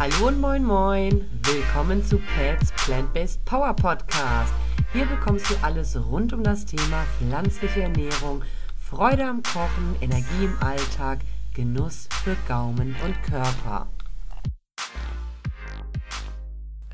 Hallo und moin moin. Willkommen zu Pets Plant-Based Power Podcast. Hier bekommst du alles rund um das Thema pflanzliche Ernährung, Freude am Kochen, Energie im Alltag, Genuss für Gaumen und Körper.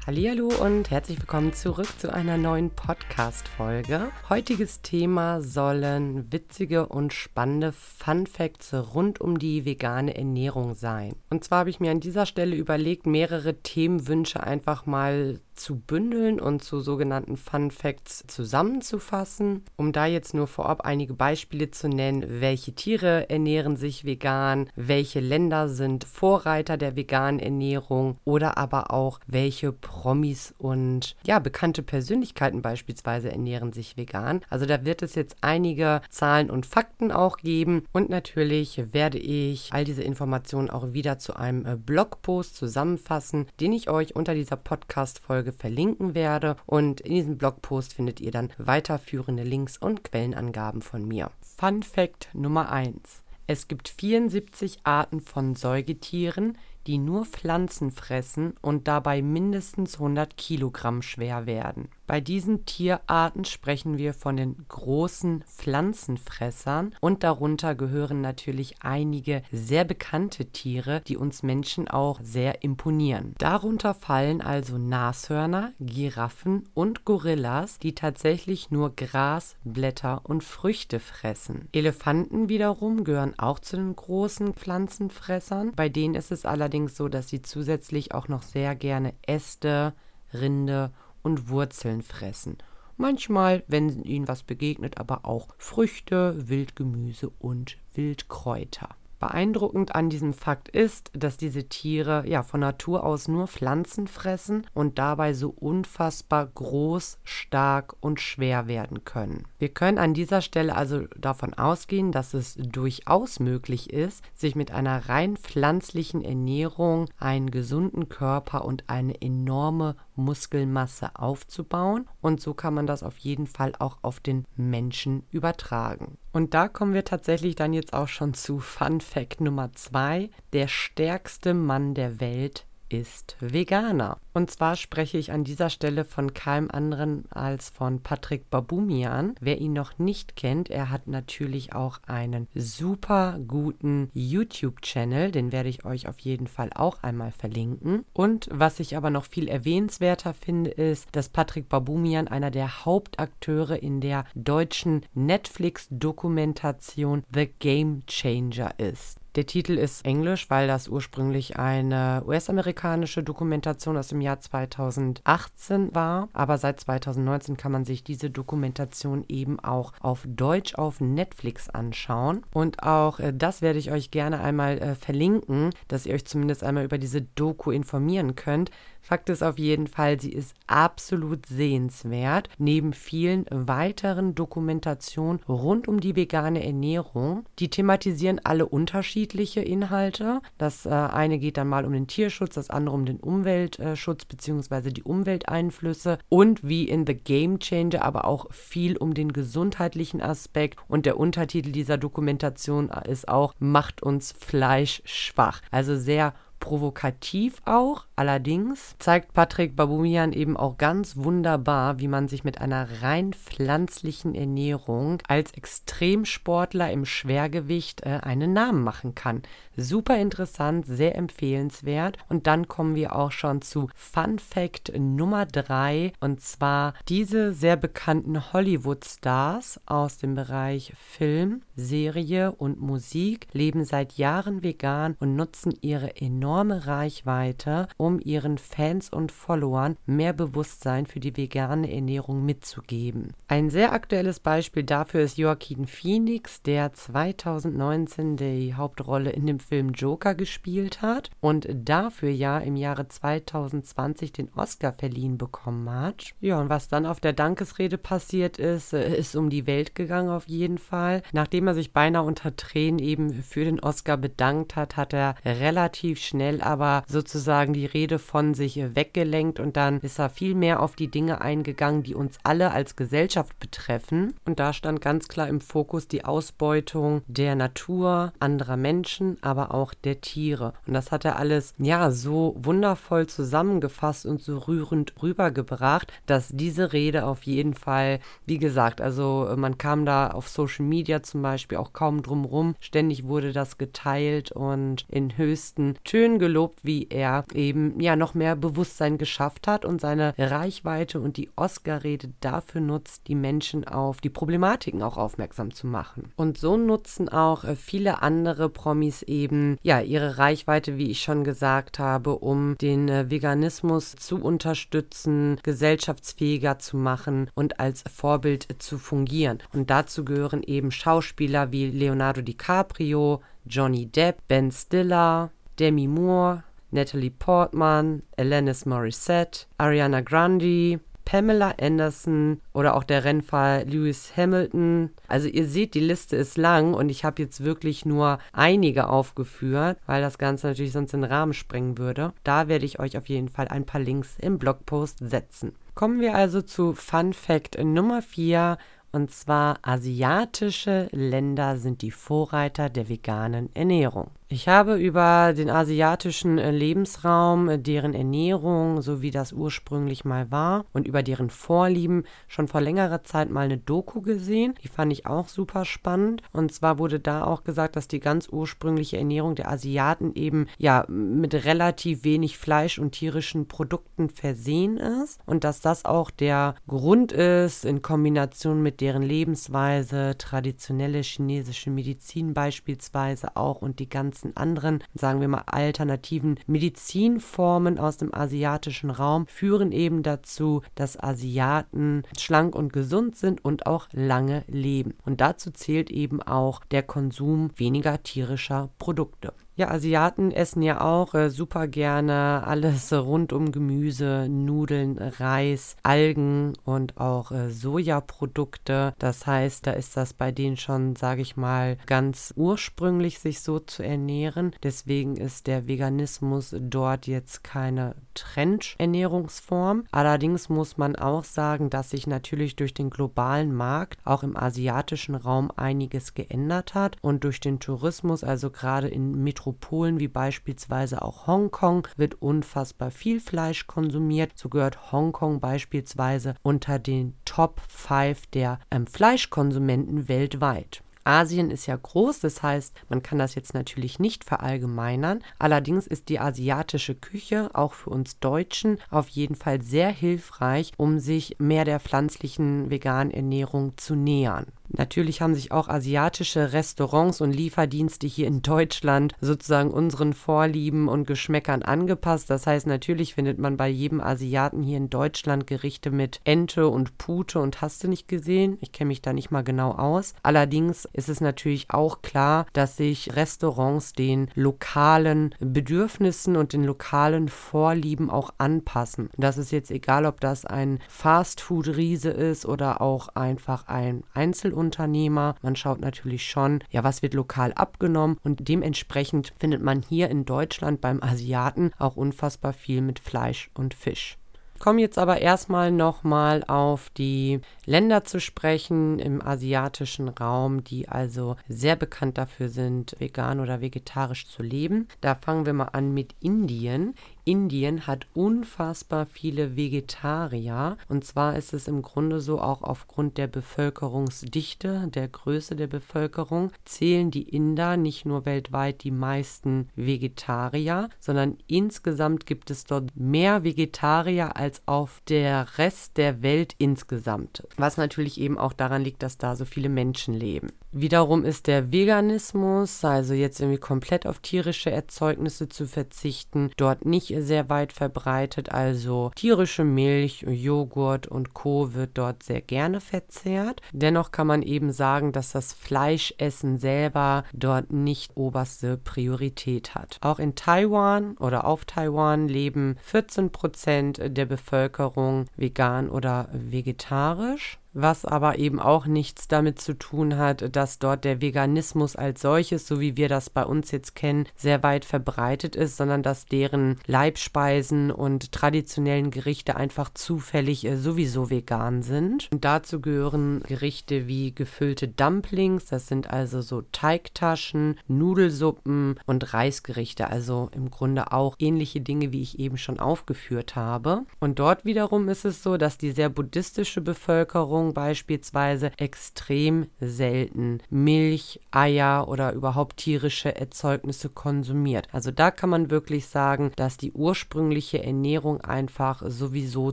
Hallo und herzlich willkommen zurück zu einer neuen Podcast Folge. Heutiges Thema sollen witzige und spannende Fun Facts rund um die vegane Ernährung sein. Und zwar habe ich mir an dieser Stelle überlegt, mehrere Themenwünsche einfach mal zu bündeln und zu sogenannten Fun Facts zusammenzufassen. Um da jetzt nur vorab einige Beispiele zu nennen, welche Tiere ernähren sich vegan, welche Länder sind Vorreiter der veganen Ernährung oder aber auch welche Promis und ja, bekannte Persönlichkeiten beispielsweise ernähren sich vegan. Also da wird es jetzt einige Zahlen und Fakten auch geben und natürlich werde ich all diese Informationen auch wieder zu einem äh, Blogpost zusammenfassen, den ich euch unter dieser Podcast-Folge Folge verlinken werde. Und in diesem Blogpost findet ihr dann weiterführende Links und Quellenangaben von mir. Fun Fact Nummer 1. Es gibt 74 Arten von Säugetieren, die nur Pflanzen fressen und dabei mindestens 100 Kilogramm schwer werden. Bei diesen Tierarten sprechen wir von den großen Pflanzenfressern und darunter gehören natürlich einige sehr bekannte Tiere, die uns Menschen auch sehr imponieren. Darunter fallen also Nashörner, Giraffen und Gorillas, die tatsächlich nur Gras, Blätter und Früchte fressen. Elefanten wiederum gehören auch zu den großen Pflanzenfressern, bei denen ist es allerdings so, dass sie zusätzlich auch noch sehr gerne Äste, Rinde und Wurzeln fressen. Manchmal, wenn ihnen was begegnet, aber auch Früchte, Wildgemüse und Wildkräuter. Beeindruckend an diesem Fakt ist, dass diese Tiere ja von Natur aus nur Pflanzen fressen und dabei so unfassbar groß, stark und schwer werden können. Wir können an dieser Stelle also davon ausgehen, dass es durchaus möglich ist, sich mit einer rein pflanzlichen Ernährung einen gesunden Körper und eine enorme Muskelmasse aufzubauen und so kann man das auf jeden Fall auch auf den Menschen übertragen. Und da kommen wir tatsächlich dann jetzt auch schon zu Fun Fact Nummer zwei. Der stärkste Mann der Welt ist Veganer. Und zwar spreche ich an dieser Stelle von keinem anderen als von Patrick Babumian. Wer ihn noch nicht kennt, er hat natürlich auch einen super guten YouTube-Channel, den werde ich euch auf jeden Fall auch einmal verlinken. Und was ich aber noch viel erwähnenswerter finde, ist, dass Patrick Babumian einer der Hauptakteure in der deutschen Netflix-Dokumentation The Game Changer ist. Der Titel ist englisch, weil das ursprünglich eine US-amerikanische Dokumentation aus dem Jahr 2018 war. Aber seit 2019 kann man sich diese Dokumentation eben auch auf Deutsch auf Netflix anschauen. Und auch äh, das werde ich euch gerne einmal äh, verlinken, dass ihr euch zumindest einmal über diese Doku informieren könnt. Fakt ist auf jeden Fall, sie ist absolut sehenswert. Neben vielen weiteren Dokumentationen rund um die vegane Ernährung. Die thematisieren alle unterschiedliche Inhalte. Das äh, eine geht dann mal um den Tierschutz, das andere um den Umweltschutz bzw. die Umwelteinflüsse und wie in The Game Changer aber auch viel um den gesundheitlichen Aspekt. Und der Untertitel dieser Dokumentation ist auch Macht uns Fleisch schwach. Also sehr provokativ auch. Allerdings zeigt Patrick Babumian eben auch ganz wunderbar, wie man sich mit einer rein pflanzlichen Ernährung als Extremsportler im Schwergewicht äh, einen Namen machen kann. Super interessant, sehr empfehlenswert. Und dann kommen wir auch schon zu Fun Fact Nummer 3. Und zwar diese sehr bekannten Hollywood-Stars aus dem Bereich Film, Serie und Musik leben seit Jahren vegan und nutzen ihre enorme Reichweite, um ihren Fans und Followern mehr Bewusstsein für die vegane Ernährung mitzugeben. Ein sehr aktuelles Beispiel dafür ist Joaquin Phoenix, der 2019 die Hauptrolle in dem Film Joker gespielt hat und dafür ja im Jahre 2020 den Oscar verliehen bekommen hat. Ja, und was dann auf der Dankesrede passiert ist, äh, ist um die Welt gegangen auf jeden Fall. Nachdem er sich beinahe unter Tränen eben für den Oscar bedankt hat, hat er relativ schnell schnell aber sozusagen die Rede von sich weggelenkt und dann ist er viel mehr auf die Dinge eingegangen, die uns alle als Gesellschaft betreffen. Und da stand ganz klar im Fokus die Ausbeutung der Natur, anderer Menschen, aber auch der Tiere. Und das hat er alles, ja, so wundervoll zusammengefasst und so rührend rübergebracht, dass diese Rede auf jeden Fall, wie gesagt, also man kam da auf Social Media zum Beispiel auch kaum drum rum. Ständig wurde das geteilt und in höchsten Tönen gelobt, wie er eben ja noch mehr Bewusstsein geschafft hat und seine Reichweite und die Oscar-Rede dafür nutzt, die Menschen auf die Problematiken auch aufmerksam zu machen. Und so nutzen auch äh, viele andere Promis eben ja ihre Reichweite, wie ich schon gesagt habe, um den äh, Veganismus zu unterstützen, gesellschaftsfähiger zu machen und als Vorbild zu fungieren. Und dazu gehören eben Schauspieler wie Leonardo DiCaprio, Johnny Depp, Ben Stiller, Demi Moore, Natalie Portman, Alanis Morissette, Ariana Grande, Pamela Anderson oder auch der Rennfahrer Lewis Hamilton. Also ihr seht, die Liste ist lang und ich habe jetzt wirklich nur einige aufgeführt, weil das Ganze natürlich sonst den Rahmen sprengen würde. Da werde ich euch auf jeden Fall ein paar Links im Blogpost setzen. Kommen wir also zu Fun Fact Nummer 4 und zwar asiatische Länder sind die Vorreiter der veganen Ernährung. Ich habe über den asiatischen äh, Lebensraum, äh, deren Ernährung, so wie das ursprünglich mal war, und über deren Vorlieben schon vor längerer Zeit mal eine Doku gesehen. Die fand ich auch super spannend. Und zwar wurde da auch gesagt, dass die ganz ursprüngliche Ernährung der Asiaten eben ja mit relativ wenig Fleisch und tierischen Produkten versehen ist und dass das auch der Grund ist in Kombination mit deren Lebensweise, traditionelle chinesische Medizin beispielsweise auch und die ganzen ganzen anderen, sagen wir mal, alternativen Medizinformen aus dem asiatischen Raum führen eben dazu, dass Asiaten schlank und gesund sind und auch lange leben. Und dazu zählt eben auch der Konsum weniger tierischer Produkte. Ja, Asiaten essen ja auch äh, super gerne alles rund um Gemüse, Nudeln, Reis, Algen und auch äh, Sojaprodukte. Das heißt, da ist das bei denen schon, sage ich mal, ganz ursprünglich, sich so zu ernähren. Deswegen ist der Veganismus dort jetzt keine Trendernährungsform. Allerdings muss man auch sagen, dass sich natürlich durch den globalen Markt auch im asiatischen Raum einiges geändert hat und durch den Tourismus, also gerade in Metropolen, Metropolen wie beispielsweise auch Hongkong wird unfassbar viel Fleisch konsumiert. So gehört Hongkong beispielsweise unter den Top 5 der ähm, Fleischkonsumenten weltweit. Asien ist ja groß, das heißt, man kann das jetzt natürlich nicht verallgemeinern. Allerdings ist die asiatische Küche auch für uns Deutschen auf jeden Fall sehr hilfreich, um sich mehr der pflanzlichen veganen Ernährung zu nähern. Natürlich haben sich auch asiatische Restaurants und Lieferdienste hier in Deutschland sozusagen unseren Vorlieben und Geschmäckern angepasst. Das heißt, natürlich findet man bei jedem Asiaten hier in Deutschland Gerichte mit Ente und Pute und hast du nicht gesehen. Ich kenne mich da nicht mal genau aus. Allerdings ist es natürlich auch klar, dass sich Restaurants den lokalen Bedürfnissen und den lokalen Vorlieben auch anpassen. Das ist jetzt egal, ob das ein Fastfood-Riese ist oder auch einfach ein Einzel Einzelunternehmer. Man schaut natürlich schon, ja, was wird lokal abgenommen und dementsprechend findet man hier in Deutschland beim Asiaten auch unfassbar viel mit Fleisch und Fisch. Kommen jetzt aber erstmal nochmal auf die Länder zu sprechen im asiatischen Raum, die also sehr bekannt dafür sind, vegan oder vegetarisch zu leben. Da fangen wir mal an mit Indien. Indien hat unfassbar viele Vegetarier. Und zwar ist es im Grunde so, auch aufgrund der Bevölkerungsdichte, der Größe der Bevölkerung, zählen die Inder nicht nur weltweit die meisten Vegetarier, sondern insgesamt gibt es dort mehr Vegetarier als auf der Rest der Welt insgesamt. Was natürlich eben auch daran liegt, dass da so viele Menschen leben. Wiederum ist der Veganismus, also jetzt irgendwie komplett auf tierische Erzeugnisse zu verzichten, dort nicht sehr weit verbreitet. Also tierische Milch, Joghurt und Co. wird dort sehr gerne verzehrt. Dennoch kann man eben sagen, dass das Fleischessen selber dort nicht oberste Priorität hat. Auch in Taiwan oder auf Taiwan leben 14 Prozent der Bevölkerung vegan oder vegetarisch. Was aber eben auch nichts damit zu tun hat, dass dort der Veganismus als solches, so wie wir das bei uns jetzt kennen, sehr weit verbreitet ist, sondern dass deren Leibspeisen und traditionellen Gerichte einfach zufällig äh, sowieso vegan sind. Und dazu gehören Gerichte wie gefüllte Dumplings, das sind also so Teigtaschen, Nudelsuppen und Reisgerichte, also im Grunde auch ähnliche Dinge, wie ich eben schon aufgeführt habe. Und dort wiederum ist es so, dass die sehr buddhistische Bevölkerung beispielsweise extrem selten Milch, Eier oder überhaupt tierische Erzeugnisse konsumiert. Also da kann man wirklich sagen, dass die ursprüngliche Ernährung einfach sowieso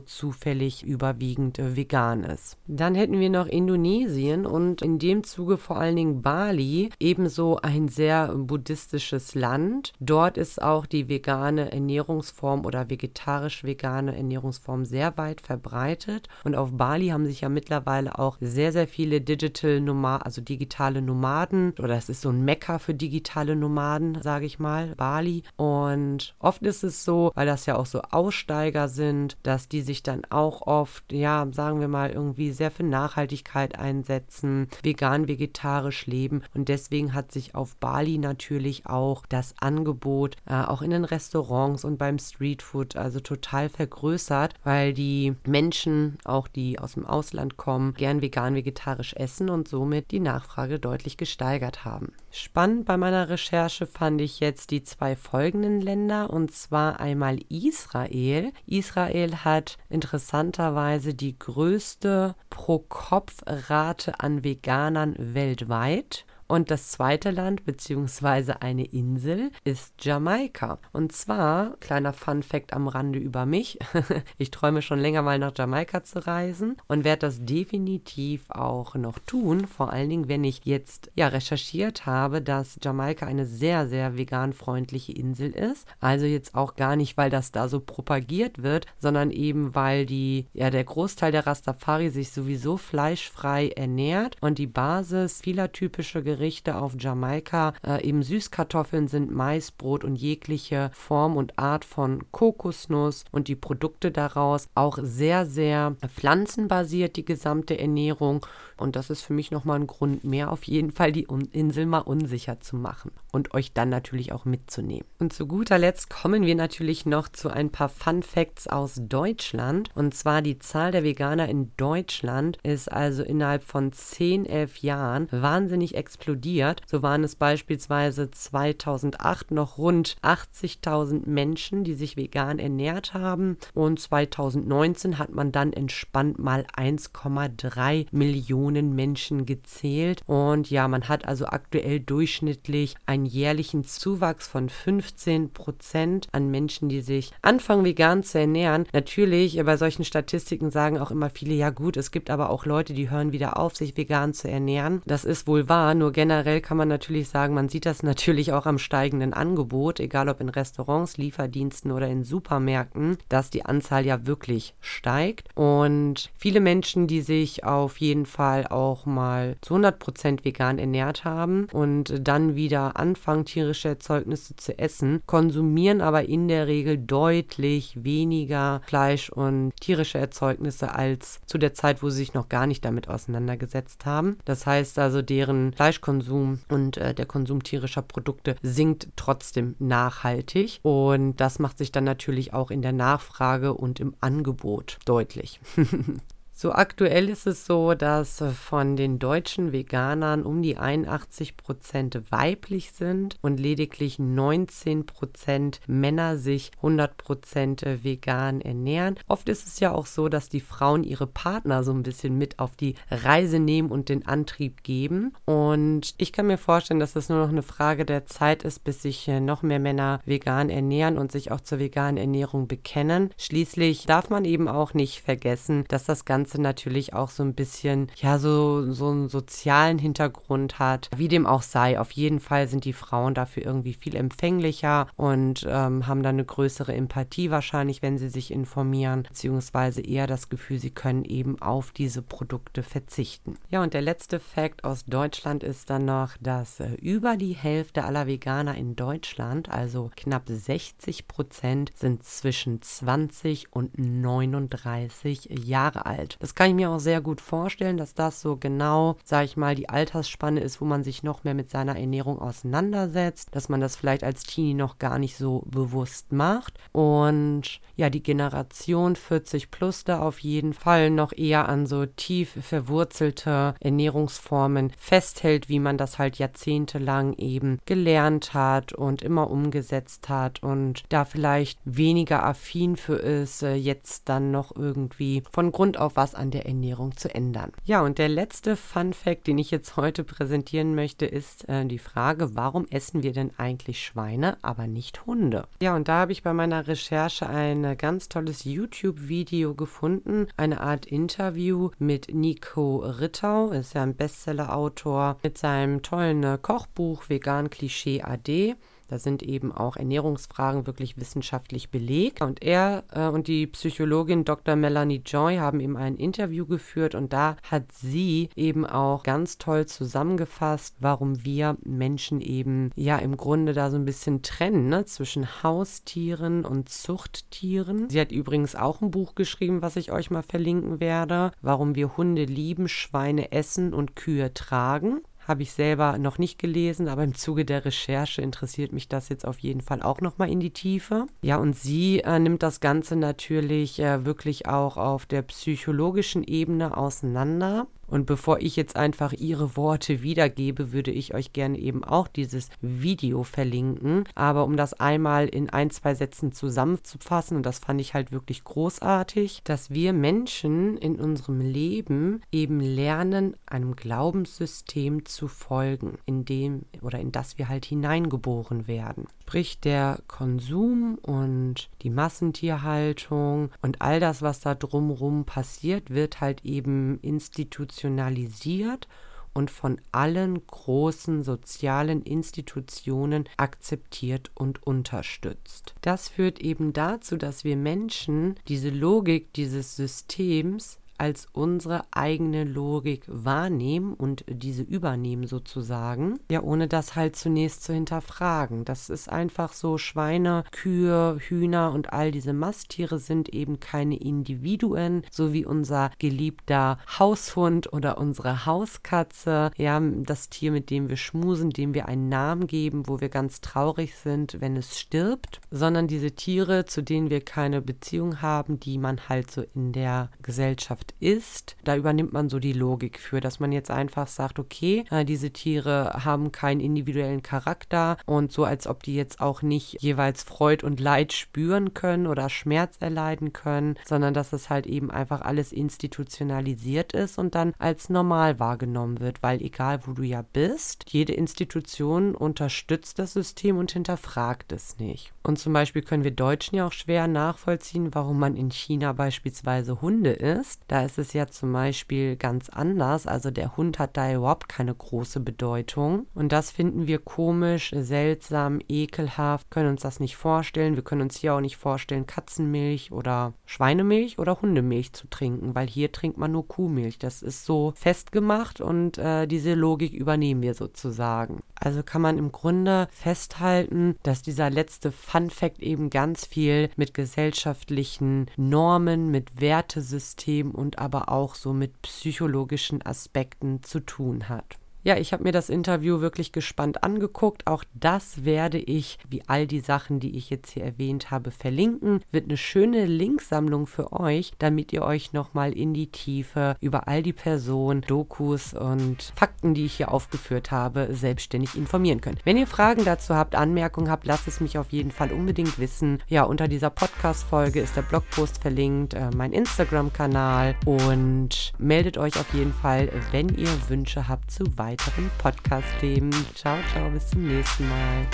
zufällig überwiegend vegan ist. Dann hätten wir noch Indonesien und in dem Zuge vor allen Dingen Bali, ebenso ein sehr buddhistisches Land. Dort ist auch die vegane Ernährungsform oder vegetarisch-vegane Ernährungsform sehr weit verbreitet. Und auf Bali haben sich ja mittlerweile auch sehr, sehr viele Digital Nomaden, also digitale Nomaden, oder es ist so ein Mekka für digitale Nomaden, sage ich mal, Bali. Und oft ist es so, weil das ja auch so Aussteiger sind, dass die sich dann auch oft, ja, sagen wir mal, irgendwie sehr für Nachhaltigkeit einsetzen, vegan, vegetarisch leben. Und deswegen hat sich auf Bali natürlich auch das Angebot, äh, auch in den Restaurants und beim Streetfood, also total vergrößert, weil die Menschen, auch die aus dem Ausland kommen, gern vegan, vegetarisch essen und somit die Nachfrage deutlich gesteigert haben. Spannend bei meiner Recherche fand ich jetzt die zwei folgenden Länder und zwar einmal Israel. Israel hat interessanterweise die größte Pro-Kopf-Rate an Veganern weltweit und das zweite Land bzw. eine Insel ist Jamaika. Und zwar, kleiner Fun fact am Rande über mich, ich träume schon länger mal nach Jamaika zu reisen und werde das definitiv auch noch tun. Vor allen Dingen, wenn ich jetzt ja recherchiert habe, dass Jamaika eine sehr, sehr vegan-freundliche Insel ist. Also jetzt auch gar nicht, weil das da so propagiert wird, sondern eben, weil die, ja, der Großteil der Rastafari sich sowieso fleischfrei ernährt und die Basis vieler typischer Gerichte Gerichte auf Jamaika äh, eben Süßkartoffeln sind, Maisbrot und jegliche Form und Art von Kokosnuss und die Produkte daraus auch sehr, sehr pflanzenbasiert, die gesamte Ernährung. Und das ist für mich nochmal ein Grund mehr, auf jeden Fall die Insel mal unsicher zu machen und euch dann natürlich auch mitzunehmen. Und zu guter Letzt kommen wir natürlich noch zu ein paar Fun Facts aus Deutschland. Und zwar die Zahl der Veganer in Deutschland ist also innerhalb von 10, 11 Jahren wahnsinnig explodiert explodiert. So waren es beispielsweise 2008 noch rund 80.000 Menschen, die sich vegan ernährt haben und 2019 hat man dann entspannt mal 1,3 Millionen Menschen gezählt und ja, man hat also aktuell durchschnittlich einen jährlichen Zuwachs von 15 Prozent an Menschen, die sich anfangen vegan zu ernähren. Natürlich, bei solchen Statistiken sagen auch immer viele, ja gut, es gibt aber auch Leute, die hören wieder auf, sich vegan zu ernähren. Das ist wohl wahr, nur generell kann man natürlich sagen, man sieht das natürlich auch am steigenden Angebot, egal ob in Restaurants, Lieferdiensten oder in Supermärkten, dass die Anzahl ja wirklich steigt. Und viele Menschen, die sich auf jeden Fall auch mal zu 100 Prozent vegan ernährt haben und dann wieder anfangen, tierische Erzeugnisse zu essen, konsumieren aber in der Regel deutlich weniger Fleisch und tierische Erzeugnisse als zu der Zeit, wo sie sich noch gar nicht damit auseinandergesetzt haben. Das heißt also, deren Fleisch Fleischkonsum und äh, der Konsum tierischer Produkte sinkt trotzdem nachhaltig. Und das macht sich dann natürlich auch in der Nachfrage und im Angebot deutlich. So aktuell ist es so, dass von den deutschen Veganern um die 81 Prozent weiblich sind und lediglich 19 Prozent Männer sich 100 Prozent vegan ernähren. Oft ist es ja auch so, dass die Frauen ihre Partner so ein bisschen mit auf die Reise nehmen und den Antrieb geben. Und ich kann mir vorstellen, dass es nur noch eine Frage der Zeit ist, bis sich noch mehr Männer vegan ernähren und sich auch zur veganen Ernährung bekennen. Schließlich darf man eben auch nicht vergessen, dass das Ganze Ganze natürlich auch so ein bisschen, ja, so, so einen sozialen Hintergrund hat. Wie dem auch sei, auf jeden Fall sind die Frauen dafür irgendwie viel empfänglicher und ähm, haben dann eine größere Empathie wahrscheinlich, wenn sie sich informieren, beziehungsweise eher das Gefühl, sie können eben auf diese Produkte verzichten. Ja, und der letzte Fakt aus Deutschland ist dann noch, dass äh, über die Hälfte aller Veganer in Deutschland, also knapp 60 Prozent, sind zwischen 20 und 39 Jahre alt. Das kann ich mir auch sehr gut vorstellen, dass das so genau, sage ich mal, die Altersspanne ist, wo man sich noch mehr mit seiner Ernährung auseinandersetzt, dass man das vielleicht als Teenie noch gar nicht so bewusst macht. Und ja, die Generation 40 plus da auf jeden Fall noch eher an so tief verwurzelte Ernährungsformen festhält, wie man das halt jahrzehntelang eben gelernt hat und immer umgesetzt hat und da vielleicht weniger affin für ist, äh, jetzt dann noch irgendwie von Grund auf was an der Ernährung zu ändern. Ja, und der letzte Fun Fact, den ich jetzt heute präsentieren möchte, ist äh, die Frage, warum essen wir denn eigentlich Schweine, aber nicht Hunde? Ja, und da habe ich bei meiner Recherche ein ganz tolles YouTube-Video gefunden, eine Art Interview mit Nico Rittau, ist ja ein Bestseller-Autor mit seinem tollen äh, Kochbuch Vegan Klischee AD. Da sind eben auch Ernährungsfragen wirklich wissenschaftlich belegt. Und er äh, und die Psychologin Dr. Melanie Joy haben eben ein Interview geführt und da hat sie eben auch ganz toll zusammengefasst, warum wir Menschen eben ja im Grunde da so ein bisschen trennen ne, zwischen Haustieren und Zuchttieren. Sie hat übrigens auch ein Buch geschrieben, was ich euch mal verlinken werde, warum wir Hunde lieben, Schweine essen und Kühe tragen. Habe ich selber noch nicht gelesen, aber im Zuge der Recherche interessiert mich das jetzt auf jeden Fall auch nochmal in die Tiefe. Ja, und sie äh, nimmt das Ganze natürlich äh, wirklich auch auf der psychologischen Ebene auseinander. Und bevor ich jetzt einfach ihre Worte wiedergebe, würde ich euch gerne eben auch dieses Video verlinken. Aber um das einmal in ein, zwei Sätzen zusammenzufassen, und das fand ich halt wirklich großartig, dass wir Menschen in unserem Leben eben lernen, einem Glaubenssystem zu folgen, in dem oder in das wir halt hineingeboren werden. Sprich, der Konsum und die Massentierhaltung und all das, was da drumherum passiert, wird halt eben institutionalisiert und von allen großen sozialen Institutionen akzeptiert und unterstützt. Das führt eben dazu, dass wir Menschen diese Logik dieses Systems als unsere eigene Logik wahrnehmen und diese übernehmen sozusagen, ja, ohne das halt zunächst zu hinterfragen. Das ist einfach so, Schweine, Kühe, Hühner und all diese Masttiere sind eben keine Individuen, so wie unser geliebter Haushund oder unsere Hauskatze, ja, das Tier, mit dem wir schmusen, dem wir einen Namen geben, wo wir ganz traurig sind, wenn es stirbt, sondern diese Tiere, zu denen wir keine Beziehung haben, die man halt so in der Gesellschaft Gesellschaft ist, da übernimmt man so die Logik für, dass man jetzt einfach sagt, okay, äh, diese Tiere haben keinen individuellen Charakter und so, als ob die jetzt auch nicht jeweils Freud und Leid spüren können oder Schmerz erleiden können, sondern dass es halt eben einfach alles institutionalisiert ist und dann als normal wahrgenommen wird, weil egal wo du ja bist, jede Institution unterstützt das System und hinterfragt es nicht. Und zum Beispiel können wir Deutschen ja auch schwer nachvollziehen, warum man in China beispielsweise Hunde isst. Da ist es ja zum Beispiel ganz anders. Also der Hund hat da überhaupt keine große Bedeutung. Und das finden wir komisch, seltsam, ekelhaft, können uns das nicht vorstellen. Wir können uns hier auch nicht vorstellen, Katzenmilch oder Schweinemilch oder Hundemilch zu trinken, weil hier trinkt man nur Kuhmilch. Das ist so festgemacht und äh, diese Logik übernehmen wir sozusagen. Also kann man im Grunde festhalten, dass dieser letzte Fun Fact eben ganz viel mit gesellschaftlichen Normen, mit Wertesystemen und und aber auch so mit psychologischen Aspekten zu tun hat. Ja, ich habe mir das Interview wirklich gespannt angeguckt. Auch das werde ich, wie all die Sachen, die ich jetzt hier erwähnt habe, verlinken. Wird eine schöne Linksammlung für euch, damit ihr euch nochmal in die Tiefe über all die Personen, Dokus und Fakten, die ich hier aufgeführt habe, selbstständig informieren könnt. Wenn ihr Fragen dazu habt, Anmerkungen habt, lasst es mich auf jeden Fall unbedingt wissen. Ja, unter dieser Podcast-Folge ist der Blogpost verlinkt, äh, mein Instagram-Kanal und meldet euch auf jeden Fall, wenn ihr Wünsche habt zu weiteren weiteren Podcast-Themen. Ciao, ciao, bis zum nächsten Mal.